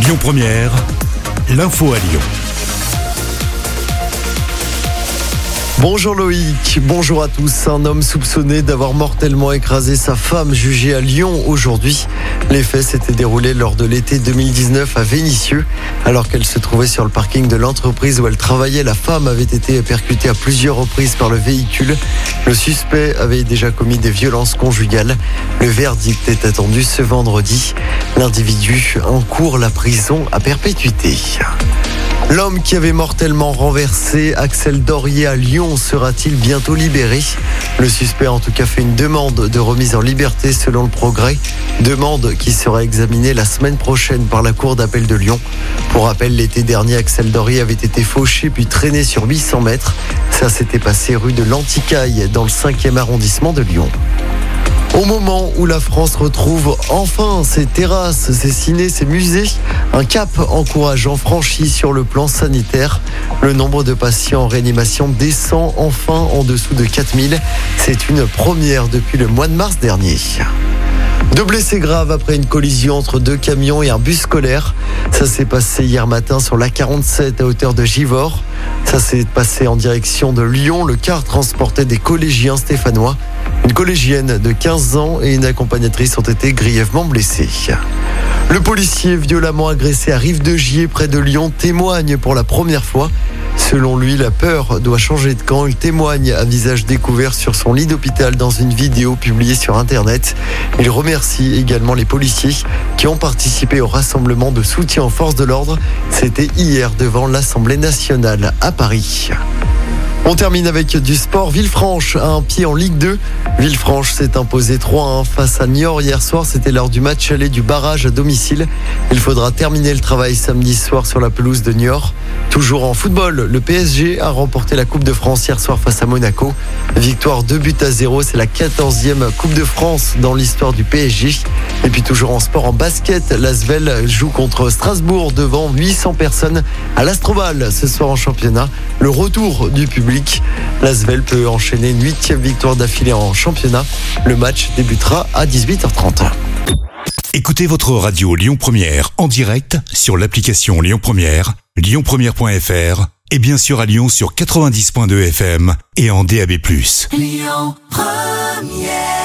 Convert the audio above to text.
Lyon Première, l'info à Lyon. Bonjour Loïc, bonjour à tous. Un homme soupçonné d'avoir mortellement écrasé sa femme jugée à Lyon aujourd'hui. Les faits s'étaient déroulés lors de l'été 2019 à Vénissieux. Alors qu'elle se trouvait sur le parking de l'entreprise où elle travaillait, la femme avait été percutée à plusieurs reprises par le véhicule. Le suspect avait déjà commis des violences conjugales. Le verdict est attendu ce vendredi. L'individu encourt la prison à perpétuité. L'homme qui avait mortellement renversé Axel Dorier à Lyon sera-t-il bientôt libéré? Le suspect a en tout cas fait une demande de remise en liberté selon le progrès. Demande qui sera examinée la semaine prochaine par la Cour d'appel de Lyon. Pour rappel, l'été dernier, Axel Dorier avait été fauché puis traîné sur 800 mètres. Ça s'était passé rue de l'Anticaille dans le 5e arrondissement de Lyon. Au moment où la France retrouve enfin ses terrasses, ses ciné, ses musées, un cap encourageant franchi sur le plan sanitaire. Le nombre de patients en réanimation descend enfin en dessous de 4000. C'est une première depuis le mois de mars dernier. Deux blessés graves après une collision entre deux camions et un bus scolaire. Ça s'est passé hier matin sur l'A47 à hauteur de Givors. Ça s'est passé en direction de Lyon. Le car transportait des collégiens stéphanois. Une collégienne de 15 ans et une accompagnatrice ont été grièvement blessées. Le policier violemment agressé à Rive-de-Gier près de Lyon témoigne pour la première fois. Selon lui, la peur doit changer de camp. Il témoigne à visage découvert sur son lit d'hôpital dans une vidéo publiée sur Internet. Il remercie également les policiers qui ont participé au rassemblement de soutien aux forces de l'ordre. C'était hier devant l'Assemblée nationale à Paris. On termine avec du sport. Villefranche a un pied en Ligue 2. Villefranche s'est imposé 3-1 face à Niort hier soir. C'était lors du match aller du barrage à domicile. Il faudra terminer le travail samedi soir sur la pelouse de Niort. Toujours en football, le PSG a remporté la Coupe de France hier soir face à Monaco. Victoire 2 buts à 0. C'est la 14e Coupe de France dans l'histoire du PSG. Et puis toujours en sport, en basket, l'Asvel joue contre Strasbourg devant 800 personnes à l'Astroval ce soir en championnat. Le retour du public. L'Asvel peut enchaîner une huitième victoire d'affilée en championnat. Le match débutera à 18h30. Écoutez votre radio Lyon Première en direct sur l'application Lyon Première, lyonpremière.fr et bien sûr à Lyon sur 90.2 FM et en DAB+. Lyon Première